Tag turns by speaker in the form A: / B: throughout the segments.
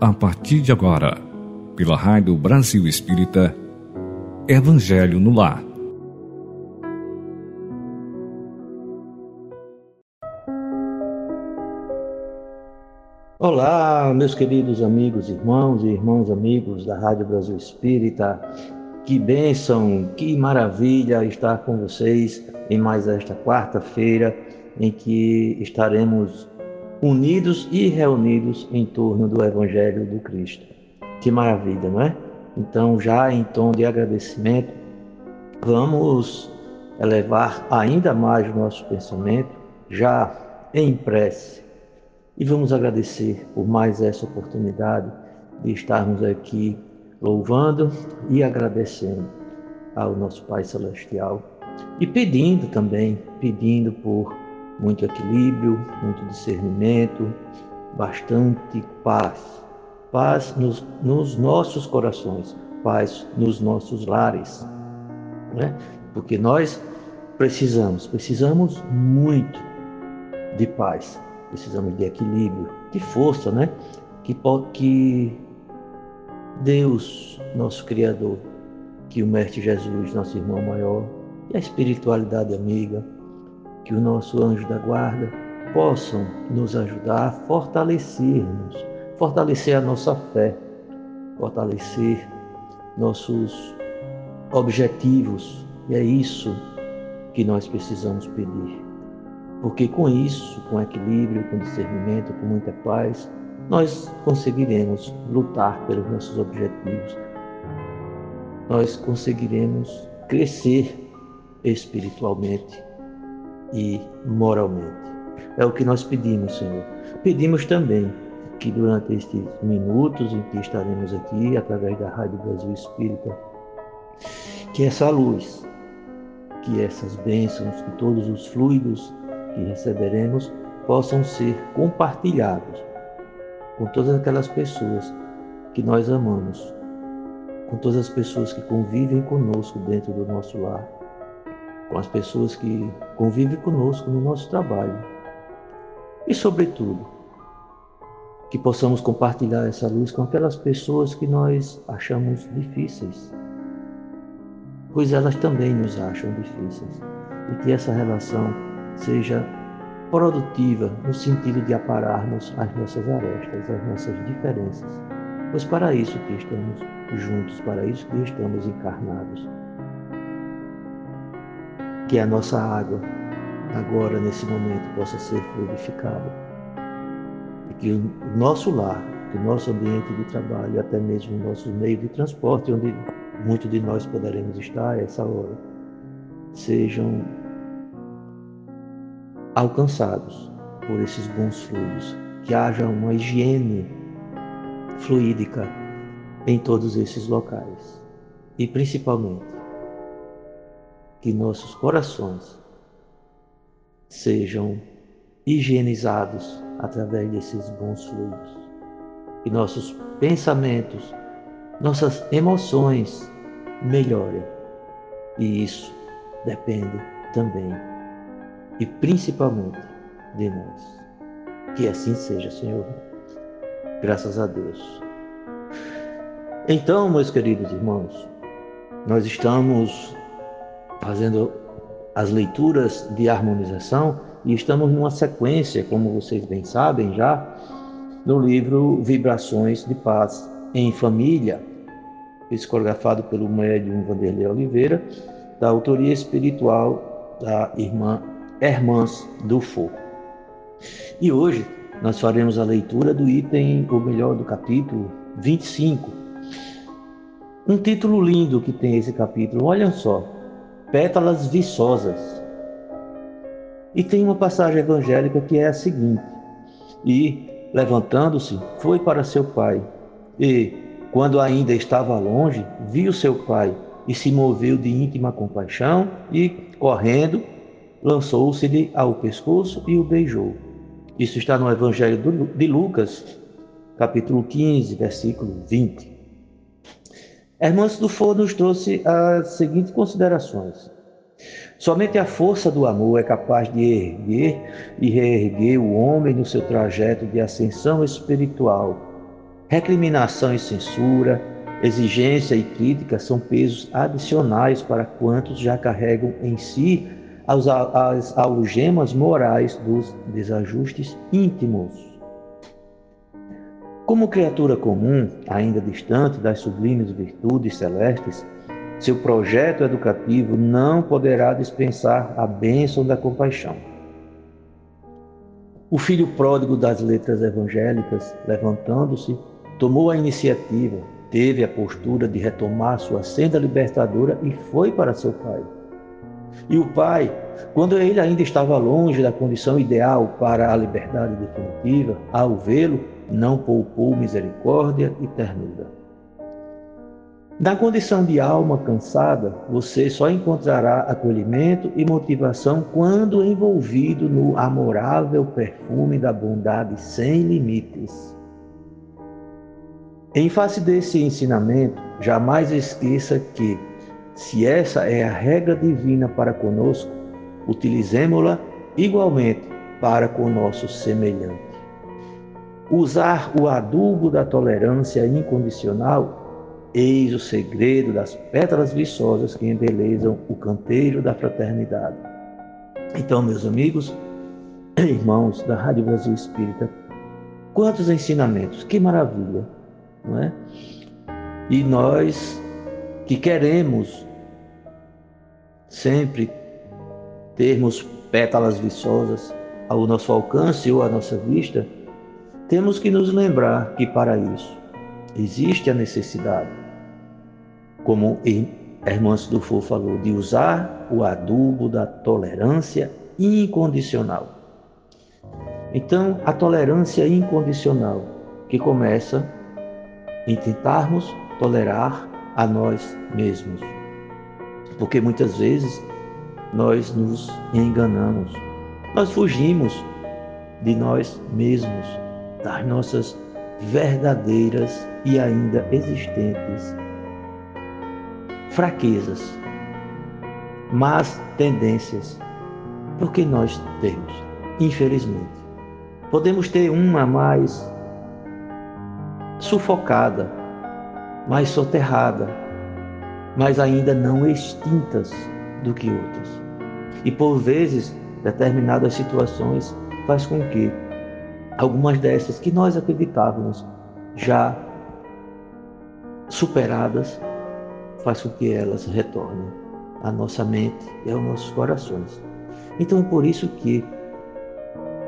A: A partir de agora, pela Rádio Brasil Espírita, Evangelho no Lar.
B: Olá, meus queridos amigos, irmãos e irmãos amigos da Rádio Brasil Espírita. Que bênção, que maravilha estar com vocês em mais esta quarta-feira em que estaremos unidos e reunidos em torno do Evangelho do Cristo. Que maravilha, não é? Então, já em tom de agradecimento, vamos elevar ainda mais o nosso pensamento, já em prece, e vamos agradecer por mais essa oportunidade de estarmos aqui louvando e agradecendo ao nosso Pai Celestial e pedindo também, pedindo por muito equilíbrio, muito discernimento, bastante paz. Paz nos, nos nossos corações, paz nos nossos lares. Né? Porque nós precisamos, precisamos muito de paz, precisamos de equilíbrio, de força, né? Que, que Deus, nosso Criador, que o Mestre Jesus, nosso irmão maior, e a espiritualidade amiga, que o nosso anjo da guarda possam nos ajudar a fortalecer-nos, fortalecer a nossa fé, fortalecer nossos objetivos. E é isso que nós precisamos pedir. Porque com isso, com equilíbrio, com discernimento, com muita paz, nós conseguiremos lutar pelos nossos objetivos. Nós conseguiremos crescer espiritualmente e moralmente. É o que nós pedimos, Senhor. Pedimos também que durante estes minutos em que estaremos aqui, através da Rádio Brasil Espírita, que essa luz, que essas bênçãos, que todos os fluidos que receberemos possam ser compartilhados com todas aquelas pessoas que nós amamos, com todas as pessoas que convivem conosco dentro do nosso lar com as pessoas que convivem conosco no nosso trabalho. E, sobretudo, que possamos compartilhar essa luz com aquelas pessoas que nós achamos difíceis, pois elas também nos acham difíceis, e que essa relação seja produtiva no sentido de apararmos as nossas arestas, as nossas diferenças, pois para isso que estamos juntos, para isso que estamos encarnados que a nossa água, agora nesse momento, possa ser fluidificada. E que o nosso lar, que o nosso ambiente de trabalho, até mesmo o nosso meio de transporte, onde muitos de nós poderemos estar a essa hora, sejam alcançados por esses bons fluidos, que haja uma higiene fluídica em todos esses locais. E principalmente que nossos corações sejam higienizados através desses bons fluidos. Que nossos pensamentos, nossas emoções melhorem. E isso depende também e principalmente de nós. Que assim seja, Senhor. Graças a Deus. Então, meus queridos irmãos, nós estamos fazendo as leituras de harmonização e estamos numa sequência, como vocês bem sabem já, no livro Vibrações de Paz em Família, psicografado pelo médium Vanderlei Oliveira, da autoria espiritual da irmã Hermãs Dufour. E hoje nós faremos a leitura do item, ou melhor, do capítulo 25. Um título lindo que tem esse capítulo, olha só, pétalas viçosas. E tem uma passagem evangélica que é a seguinte: E, levantando-se, foi para seu pai. E, quando ainda estava longe, viu seu pai e se moveu de íntima compaixão e, correndo, lançou-se-lhe ao pescoço e o beijou. Isso está no Evangelho de Lucas, capítulo 15, versículo 20. Hermãos do Fogo nos trouxe as seguintes considerações. Somente a força do amor é capaz de erguer e reerguer o homem no seu trajeto de ascensão espiritual. Recriminação e censura, exigência e crítica são pesos adicionais para quantos já carregam em si as, as algemas morais dos desajustes íntimos. Como criatura comum, ainda distante das sublimes virtudes celestes, seu projeto educativo não poderá dispensar a bênção da compaixão. O filho pródigo das letras evangélicas, levantando-se, tomou a iniciativa, teve a postura de retomar sua senda libertadora e foi para seu pai. E o pai, quando ele ainda estava longe da condição ideal para a liberdade definitiva, ao vê-lo, não poupou misericórdia e ternura. Na condição de alma cansada, você só encontrará acolhimento e motivação quando envolvido no amorável perfume da bondade sem limites. Em face desse ensinamento, jamais esqueça que, se essa é a regra divina para conosco, utilizemos-la igualmente para com o nosso semelhante. Usar o adubo da tolerância incondicional, eis o segredo das pétalas viçosas que embelezam o canteiro da fraternidade. Então, meus amigos, irmãos da Rádio Brasil Espírita, quantos ensinamentos, que maravilha, não é? E nós que queremos sempre termos pétalas viçosas ao nosso alcance ou à nossa vista, temos que nos lembrar que para isso existe a necessidade, como Hermãos Dufour falou, de usar o adubo da tolerância incondicional. Então, a tolerância incondicional que começa em tentarmos tolerar a nós mesmos. Porque muitas vezes nós nos enganamos, nós fugimos de nós mesmos das nossas verdadeiras e ainda existentes fraquezas, más tendências, porque nós temos, infelizmente. Podemos ter uma mais sufocada, mais soterrada, mas ainda não extintas do que outras. E por vezes, determinadas situações faz com que algumas dessas que nós acreditávamos já superadas, faz com que elas retornem à nossa mente e aos nossos corações. Então, por isso que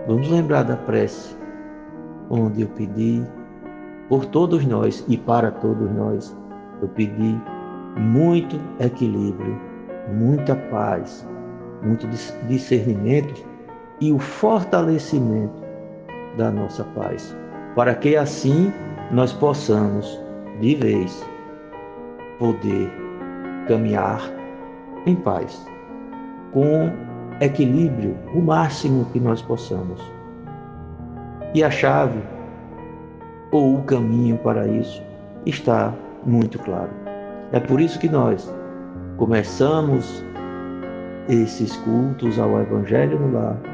B: vamos lembrar da prece, onde eu pedi por todos nós e para todos nós, eu pedi muito equilíbrio, muita paz, muito discernimento e o fortalecimento da nossa paz, para que assim nós possamos, de vez, poder caminhar em paz, com equilíbrio, o máximo que nós possamos. E a chave ou o caminho para isso está muito claro. É por isso que nós começamos esses cultos ao Evangelho no lar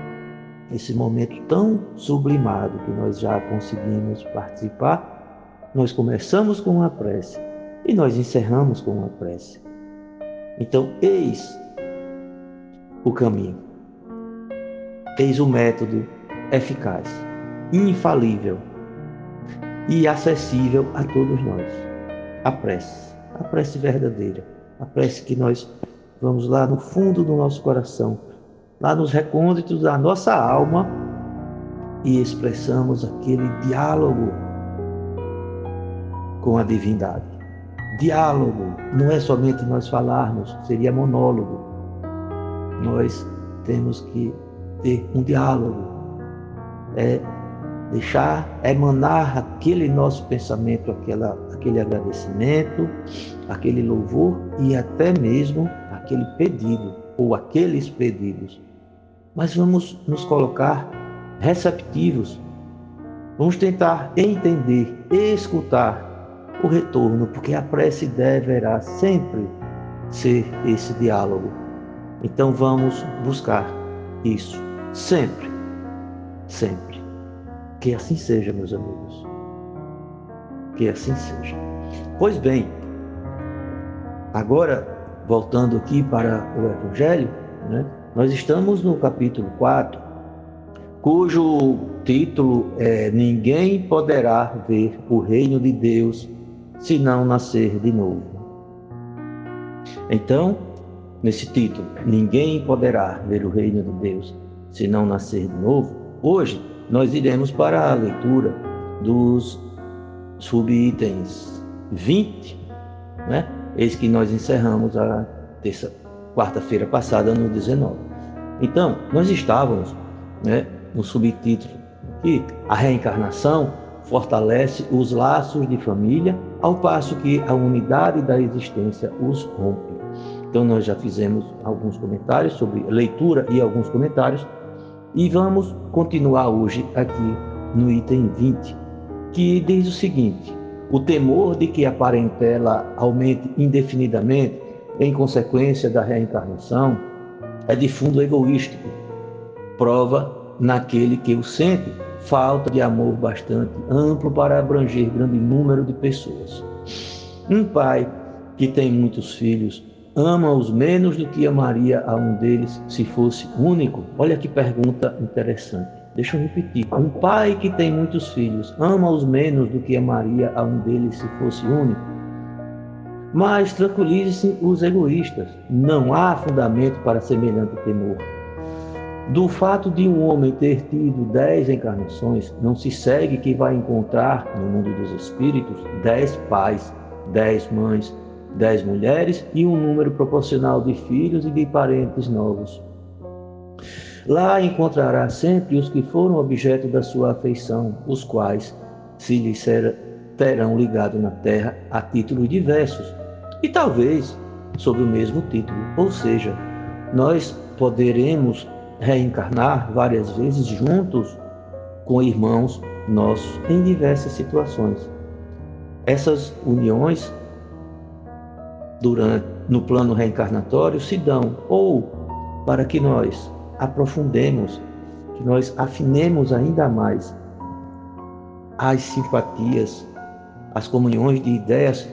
B: esse momento tão sublimado que nós já conseguimos participar, nós começamos com uma prece e nós encerramos com uma prece. Então, eis o caminho, eis o método eficaz, infalível e acessível a todos nós. A prece, a prece verdadeira, a prece que nós vamos lá no fundo do nosso coração lá nos recônditos da nossa alma e expressamos aquele diálogo com a divindade. Diálogo não é somente nós falarmos, seria monólogo. Nós temos que ter um diálogo, é deixar emanar aquele nosso pensamento, aquela, aquele agradecimento, aquele louvor e até mesmo aquele pedido ou aqueles pedidos mas vamos nos colocar receptivos. Vamos tentar entender, escutar o retorno, porque a prece deverá sempre ser esse diálogo. Então vamos buscar isso sempre, sempre. Que assim seja, meus amigos. Que assim seja. Pois bem, agora voltando aqui para o Evangelho, né, nós estamos no capítulo 4, cujo título é Ninguém poderá ver o reino de Deus se não nascer de novo. Então, nesse título, Ninguém poderá ver o reino de Deus se não nascer de novo, hoje nós iremos para a leitura dos subitens 20, né? Eis que nós encerramos a terça, quarta-feira passada no 19. Então, nós estávamos, né, no subtítulo que a reencarnação fortalece os laços de família, ao passo que a unidade da existência os rompe. Então, nós já fizemos alguns comentários sobre leitura e alguns comentários, e vamos continuar hoje aqui no item 20, que diz o seguinte: o temor de que a parentela aumente indefinidamente em consequência da reencarnação é de fundo egoístico, prova naquele que o sente falta de amor bastante amplo para abranger grande número de pessoas. Um pai que tem muitos filhos ama-os menos do que amaria a um deles se fosse único? Olha que pergunta interessante. Deixa eu repetir. Um pai que tem muitos filhos ama-os menos do que amaria a um deles se fosse único? Mas tranquilize-se os egoístas. Não há fundamento para semelhante temor. Do fato de um homem ter tido dez encarnações, não se segue que vai encontrar no mundo dos espíritos dez pais, dez mães, dez mulheres e um número proporcional de filhos e de parentes novos. Lá encontrará sempre os que foram objeto da sua afeição, os quais se lhe terão ligado na terra a títulos diversos, e talvez sob o mesmo título, ou seja, nós poderemos reencarnar várias vezes juntos com irmãos nossos em diversas situações. Essas uniões durante no plano reencarnatório se dão ou para que nós aprofundemos, que nós afinemos ainda mais as simpatias, as comunhões de ideias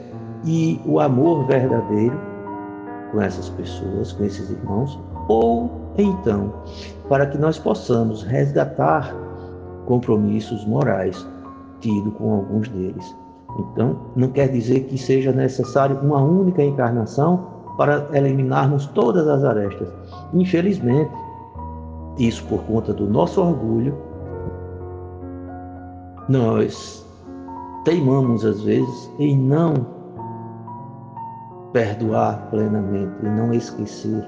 B: e o amor verdadeiro com essas pessoas, com esses irmãos, ou então, para que nós possamos resgatar compromissos morais tidos com alguns deles. Então, não quer dizer que seja necessário uma única encarnação para eliminarmos todas as arestas. Infelizmente, isso por conta do nosso orgulho, nós teimamos às vezes em não perdoar plenamente, em não esquecer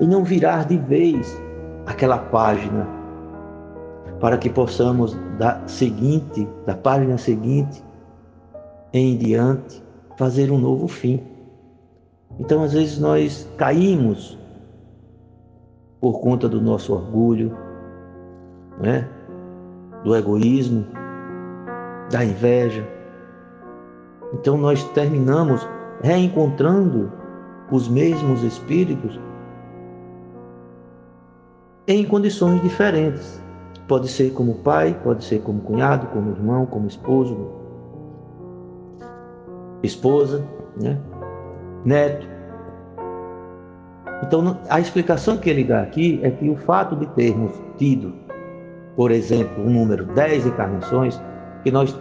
B: e não virar de vez aquela página para que possamos da seguinte, da página seguinte em diante fazer um novo fim. Então, às vezes nós caímos por conta do nosso orgulho, né? do egoísmo, da inveja. Então nós terminamos reencontrando os mesmos espíritos em condições diferentes. Pode ser como pai, pode ser como cunhado, como irmão, como esposo, esposa, né? neto. Então, a explicação que ele dá aqui é que o fato de termos tido, por exemplo, um número 10 encarnações, que nós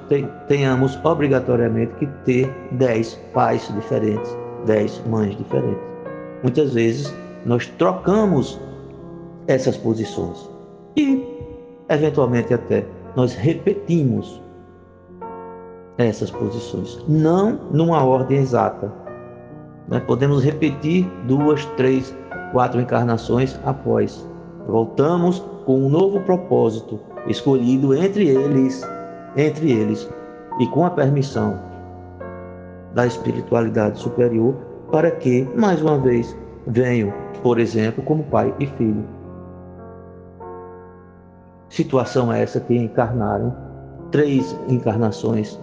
B: tenhamos obrigatoriamente que ter 10 pais diferentes, 10 mães diferentes. Muitas vezes nós trocamos essas posições. E, eventualmente, até nós repetimos essas posições, não numa ordem exata. Né? Podemos repetir duas, três, quatro encarnações após. Voltamos com um novo propósito escolhido entre eles, entre eles e com a permissão da espiritualidade superior para que, mais uma vez, venham, por exemplo, como pai e filho Situação essa que encarnaram três encarnações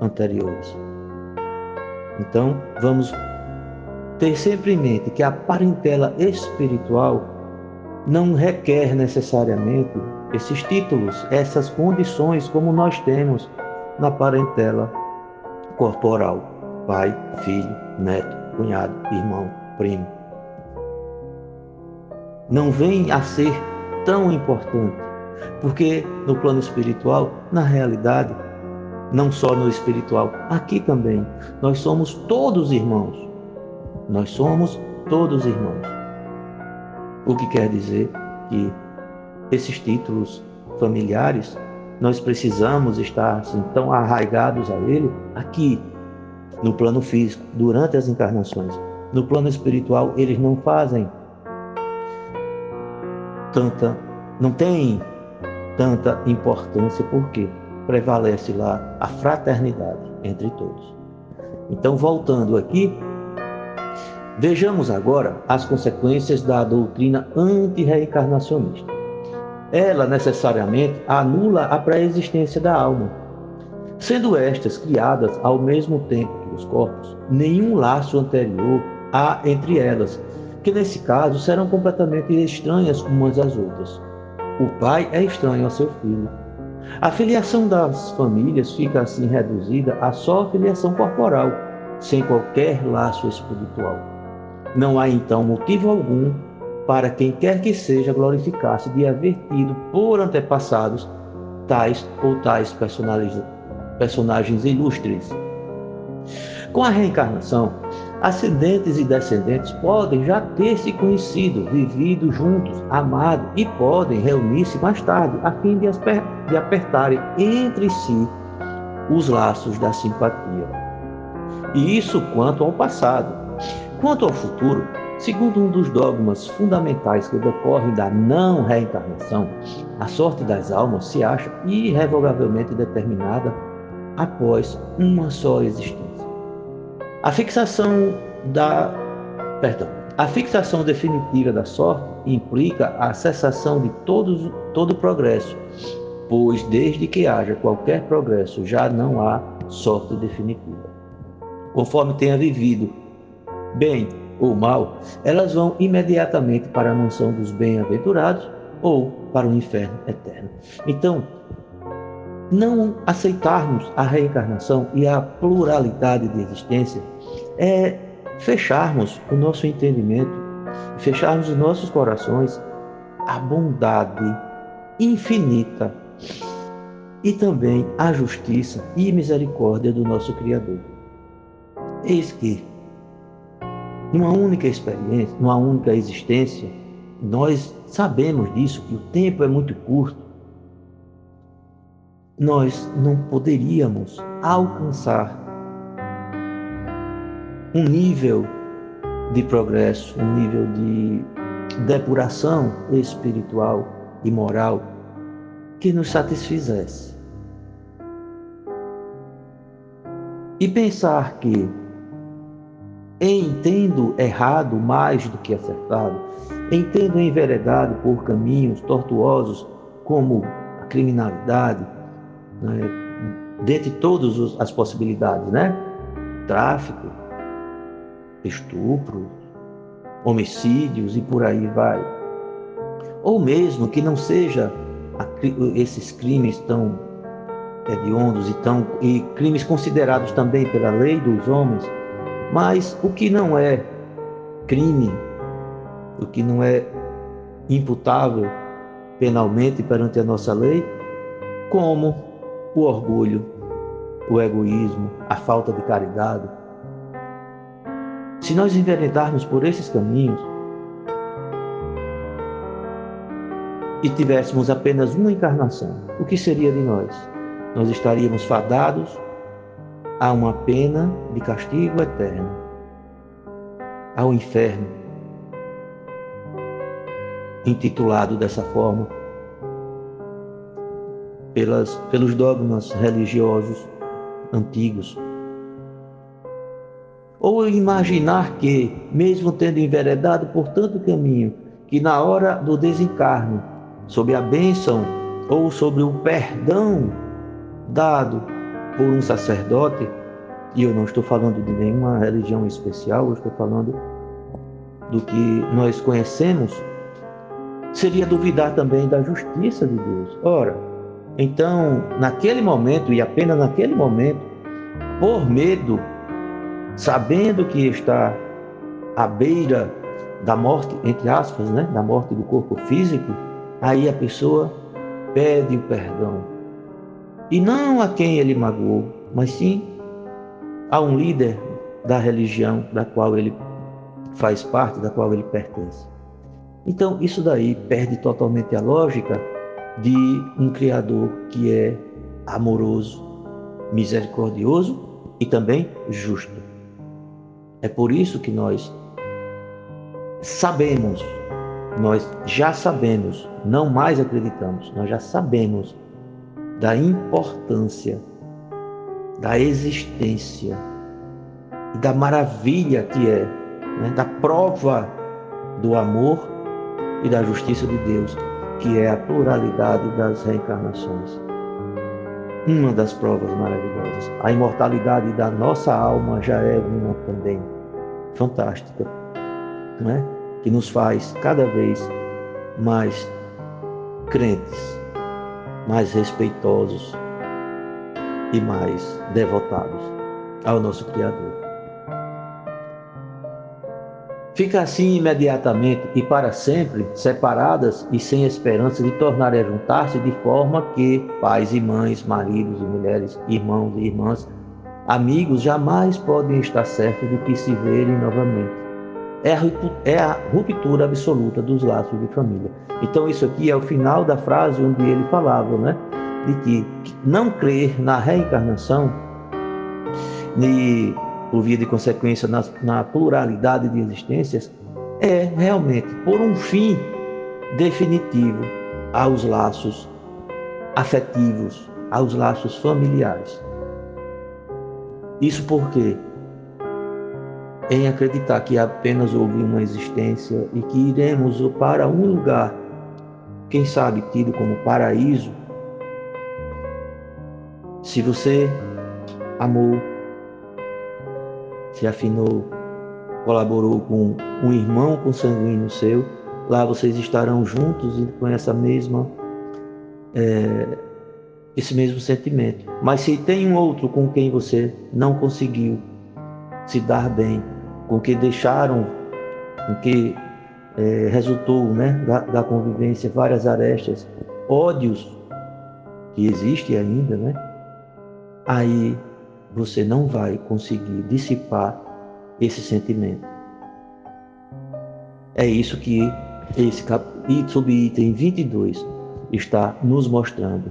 B: anteriores. Então, vamos ter sempre em mente que a parentela espiritual não requer necessariamente esses títulos, essas condições como nós temos na parentela corporal: pai, filho, neto, cunhado, irmão, primo. Não vem a ser tão importante, porque no plano espiritual, na realidade, não só no espiritual, aqui também, nós somos todos irmãos. Nós somos todos irmãos. O que quer dizer que esses títulos familiares, nós precisamos estar assim, tão arraigados a ele aqui, no plano físico, durante as encarnações. No plano espiritual, eles não fazem tanta, não tem tanta importância, porque prevalece lá a fraternidade entre todos. Então, voltando aqui, vejamos agora as consequências da doutrina anti-reencarnacionista. Ela necessariamente anula a pré-existência da alma, sendo estas criadas ao mesmo tempo que os corpos, nenhum laço anterior há entre elas, que nesse caso serão completamente estranhas umas às outras. O pai é estranho ao seu filho. A filiação das famílias fica assim reduzida a só filiação corporal, sem qualquer laço espiritual. Não há então motivo algum para quem quer que seja glorificar-se de haver tido por antepassados tais ou tais personagens ilustres. Com a reencarnação, ascendentes e descendentes podem já ter se conhecido, vivido juntos, amado e podem reunir-se mais tarde a fim de, de apertarem entre si os laços da simpatia. E isso quanto ao passado. Quanto ao futuro, segundo um dos dogmas fundamentais que decorrem da não reencarnação, a sorte das almas se acha irrevogavelmente determinada após uma só existência. A fixação da, perdão, a fixação definitiva da sorte implica a cessação de todos, todo progresso, pois desde que haja qualquer progresso já não há sorte definitiva. Conforme tenha vivido bem ou mal, elas vão imediatamente para a mansão dos bem-aventurados ou para o inferno eterno. Então, não aceitarmos a reencarnação e a pluralidade de existência é fecharmos o nosso entendimento, fecharmos os nossos corações à bondade infinita e também à justiça e misericórdia do nosso Criador. Eis que, numa única experiência, numa única existência, nós sabemos disso, que o tempo é muito curto, nós não poderíamos alcançar um nível de progresso, um nível de depuração espiritual e moral que nos satisfizesse. E pensar que entendo errado mais do que acertado, entendo enveredado por caminhos tortuosos como a criminalidade, né? dentre todas as possibilidades, né? Tráfico, estupro, homicídios e por aí vai. Ou mesmo que não seja esses crimes tão hediondos e, tão, e crimes considerados também pela lei dos homens, mas o que não é crime, o que não é imputável penalmente perante a nossa lei, como o orgulho, o egoísmo, a falta de caridade. Se nós enveredarmos por esses caminhos e tivéssemos apenas uma encarnação, o que seria de nós? Nós estaríamos fadados a uma pena de castigo eterno, ao inferno, intitulado dessa forma. Pelas, pelos dogmas religiosos antigos. Ou imaginar que, mesmo tendo enveredado por tanto caminho, que na hora do desencarne, sob a bênção ou sobre o perdão dado por um sacerdote, e eu não estou falando de nenhuma religião especial, eu estou falando do que nós conhecemos, seria duvidar também da justiça de Deus. Ora, então, naquele momento, e apenas naquele momento, por medo, sabendo que está à beira da morte, entre aspas, né, da morte do corpo físico, aí a pessoa pede o perdão. E não a quem ele magoou, mas sim a um líder da religião da qual ele faz parte, da qual ele pertence. Então, isso daí perde totalmente a lógica de um Criador que é amoroso, misericordioso e também justo. É por isso que nós sabemos, nós já sabemos, não mais acreditamos, nós já sabemos da importância, da existência e da maravilha que é, né, da prova do amor e da justiça de Deus, que é a pluralidade das reencarnações. Uma das provas maravilhosas. A imortalidade da nossa alma já é uma também fantástica, né? que nos faz cada vez mais crentes, mais respeitosos e mais devotados ao nosso Criador. Fica assim imediatamente e para sempre separadas e sem esperança de tornarem a juntar-se, de forma que pais e mães, maridos e mulheres, irmãos e irmãs, amigos jamais podem estar certos de que se verem novamente. É a, é a ruptura absoluta dos laços de família. Então, isso aqui é o final da frase onde ele falava, né? De que não crer na reencarnação, por via de consequência na, na pluralidade de existências, é realmente por um fim definitivo aos laços afetivos, aos laços familiares. Isso porque, em acreditar que apenas houve uma existência e que iremos para um lugar, quem sabe tido como paraíso, se você amou se afinou, colaborou com um irmão consanguíneo seu, lá vocês estarão juntos e com essa mesma é, esse mesmo sentimento. Mas se tem um outro com quem você não conseguiu se dar bem, com que deixaram, com que é, resultou né, da, da convivência várias arestas, ódios que existem ainda, né? Aí você não vai conseguir dissipar esse sentimento. É isso que esse cap... subitem 22 está nos mostrando,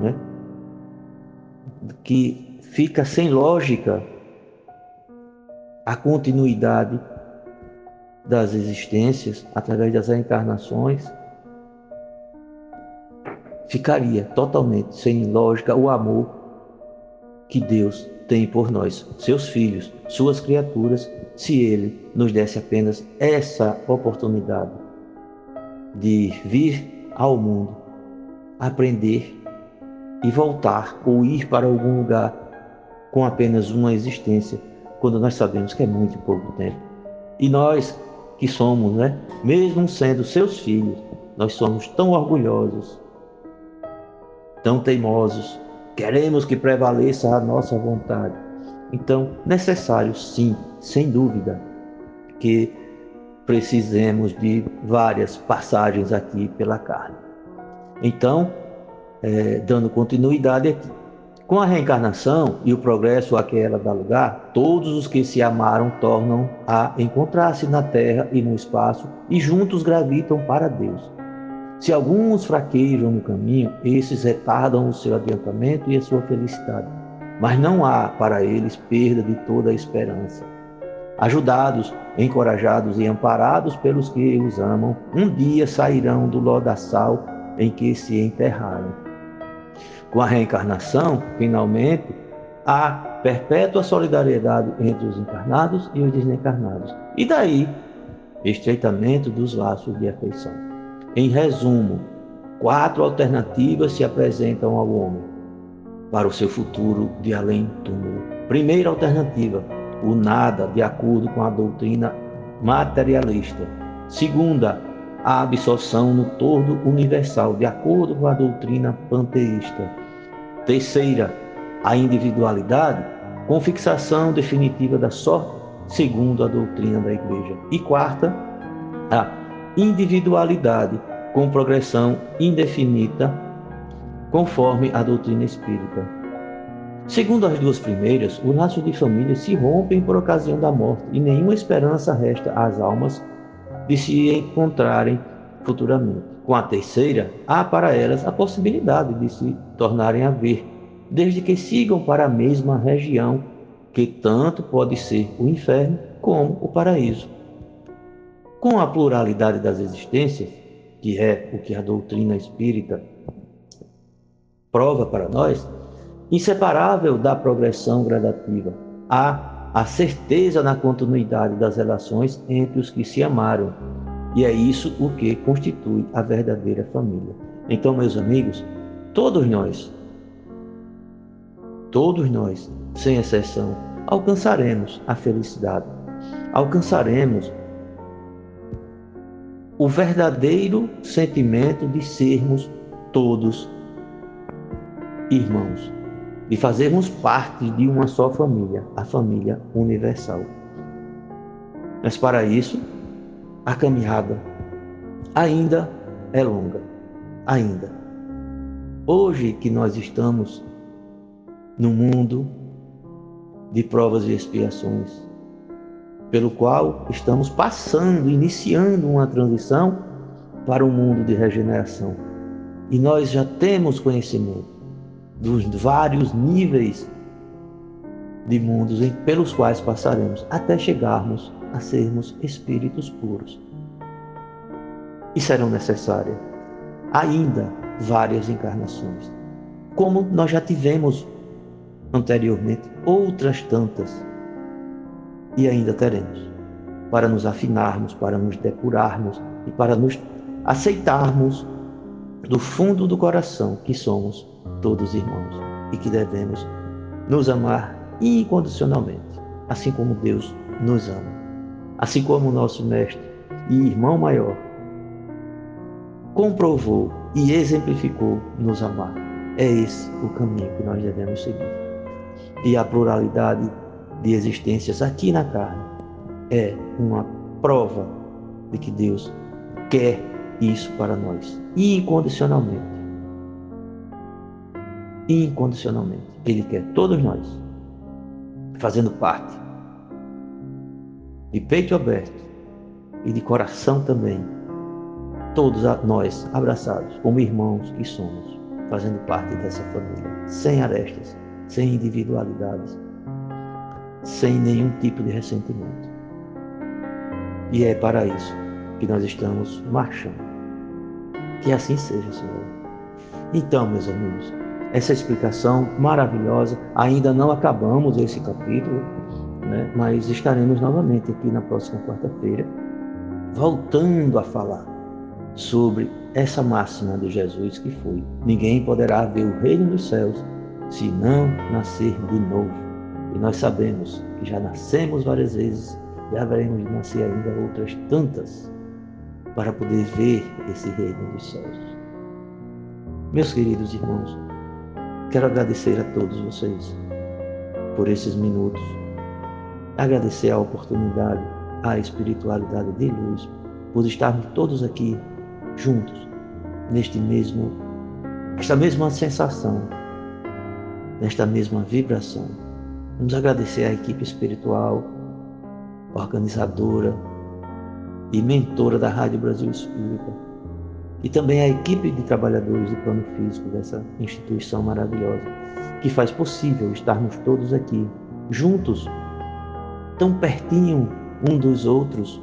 B: né? que fica sem lógica a continuidade das existências através das reencarnações ficaria totalmente sem lógica o amor que Deus tem por nós, seus filhos, suas criaturas, se Ele nos desse apenas essa oportunidade de vir ao mundo, aprender e voltar ou ir para algum lugar com apenas uma existência, quando nós sabemos que é muito pouco tempo. E nós que somos, né, mesmo sendo seus filhos, nós somos tão orgulhosos, tão teimosos, Queremos que prevaleça a nossa vontade. Então, necessário sim, sem dúvida, que precisemos de várias passagens aqui pela carne. Então, é, dando continuidade aqui. Com a reencarnação e o progresso a que ela dá lugar, todos os que se amaram tornam a encontrar-se na terra e no espaço e juntos gravitam para Deus. Se alguns fraquejam no caminho, esses retardam o seu adiantamento e a sua felicidade. Mas não há para eles perda de toda a esperança. Ajudados, encorajados e amparados pelos que os amam, um dia sairão do lodaçal em que se enterraram. Com a reencarnação, finalmente, há perpétua solidariedade entre os encarnados e os desencarnados. E daí, estreitamento dos laços de afeição. Em resumo, quatro alternativas se apresentam ao homem para o seu futuro de além túmulo. Primeira alternativa, o nada, de acordo com a doutrina materialista. Segunda, a absorção no todo universal, de acordo com a doutrina panteísta. Terceira, a individualidade, com fixação definitiva da sorte, segundo a doutrina da Igreja. E quarta, a individualidade, com progressão indefinida, conforme a doutrina espírita. Segundo as duas primeiras, os laços de família se rompem por ocasião da morte e nenhuma esperança resta às almas de se encontrarem futuramente. Com a terceira, há para elas a possibilidade de se tornarem a ver, desde que sigam para a mesma região, que tanto pode ser o inferno como o paraíso. Com a pluralidade das existências, que é o que a doutrina espírita prova para nós, inseparável da progressão gradativa, há a certeza na continuidade das relações entre os que se amaram e é isso o que constitui a verdadeira família. Então, meus amigos, todos nós, todos nós, sem exceção, alcançaremos a felicidade, alcançaremos o verdadeiro sentimento de sermos todos irmãos, de fazermos parte de uma só família, a família universal. Mas para isso, a caminhada ainda é longa, ainda. Hoje que nós estamos no mundo de provas e expiações, pelo qual estamos passando, iniciando uma transição para um mundo de regeneração. E nós já temos conhecimento dos vários níveis de mundos pelos quais passaremos até chegarmos a sermos espíritos puros. E serão necessárias ainda várias encarnações, como nós já tivemos anteriormente outras tantas e ainda teremos, para nos afinarmos, para nos depurarmos e para nos aceitarmos do fundo do coração que somos todos irmãos e que devemos nos amar incondicionalmente, assim como Deus nos ama assim como o nosso mestre e irmão maior comprovou e exemplificou nos amar. É esse o caminho que nós devemos seguir. E a pluralidade de existências aqui na carne é uma prova de que Deus quer isso para nós, incondicionalmente. Incondicionalmente. Ele quer todos nós fazendo parte de peito aberto e de coração também, todos nós abraçados como irmãos que somos, fazendo parte dessa família, sem arestas, sem individualidades, sem nenhum tipo de ressentimento. E é para isso que nós estamos marchando. Que assim seja, Senhor. Então, meus amigos, essa explicação maravilhosa, ainda não acabamos esse capítulo, né? mas estaremos novamente aqui na próxima quarta-feira, voltando a falar sobre essa máxima de Jesus que foi: ninguém poderá ver o reino dos céus se não nascer de novo. E nós sabemos que já nascemos várias vezes e haveremos de nascer ainda outras tantas para poder ver esse reino dos céus. Meus queridos irmãos, quero agradecer a todos vocês por esses minutos agradecer a oportunidade, a espiritualidade de luz, por estarmos todos aqui juntos, neste mesmo, esta mesma sensação, nesta mesma vibração. Vamos agradecer à equipe espiritual, organizadora e mentora da Rádio Brasil Espírita, e também à equipe de trabalhadores do plano físico dessa instituição maravilhosa, que faz possível estarmos todos aqui, juntos, tão pertinho um dos outros,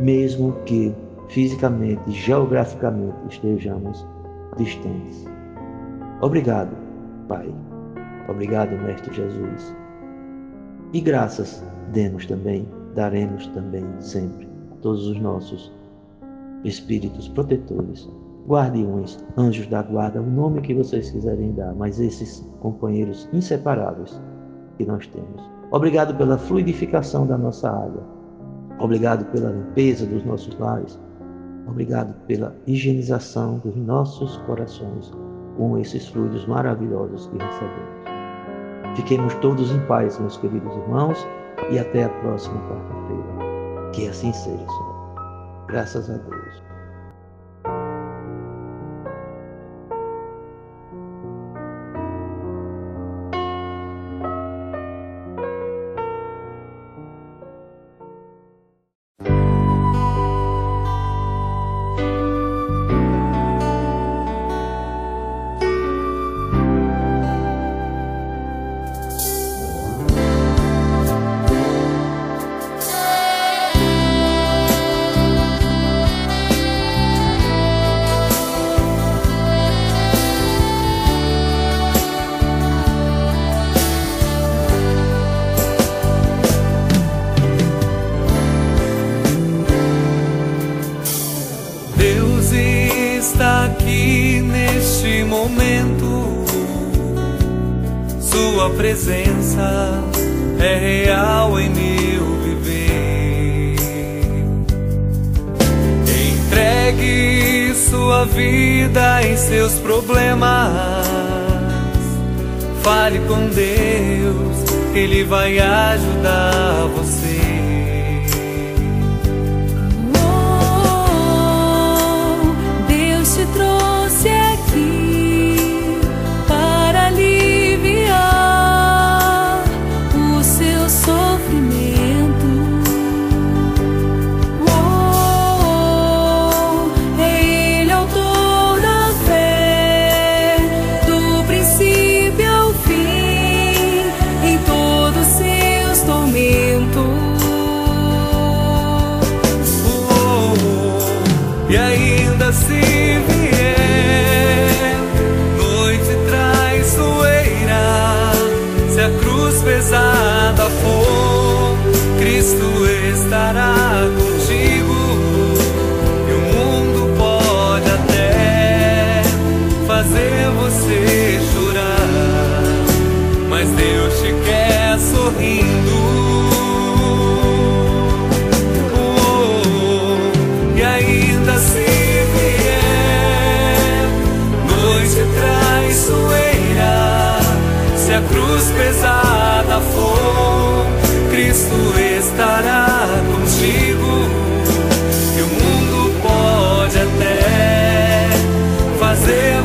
B: mesmo que fisicamente, geograficamente estejamos distantes. Obrigado, Pai. Obrigado, Mestre Jesus. E graças demos também, daremos também sempre todos os nossos espíritos protetores, guardiões, anjos da guarda, o nome que vocês quiserem dar, mas esses companheiros inseparáveis que nós temos Obrigado pela fluidificação da nossa água. Obrigado pela limpeza dos nossos lares. Obrigado pela higienização dos nossos corações com esses fluidos maravilhosos que recebemos. Fiquemos todos em paz, meus queridos irmãos, e até a próxima quarta-feira. Que assim seja, Senhor. Graças a Deus.
C: que Ele vai ajudar.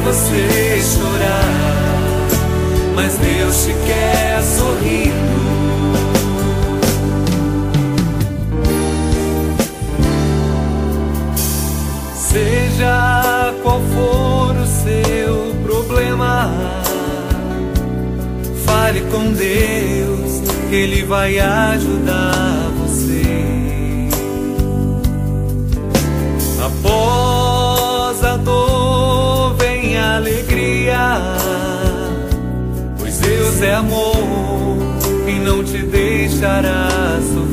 C: você chorar, mas Deus te quer sorrindo. Seja qual for o seu problema, fale com Deus, que Ele vai ajudar você. Após Deus é amor e não te deixará sofrer.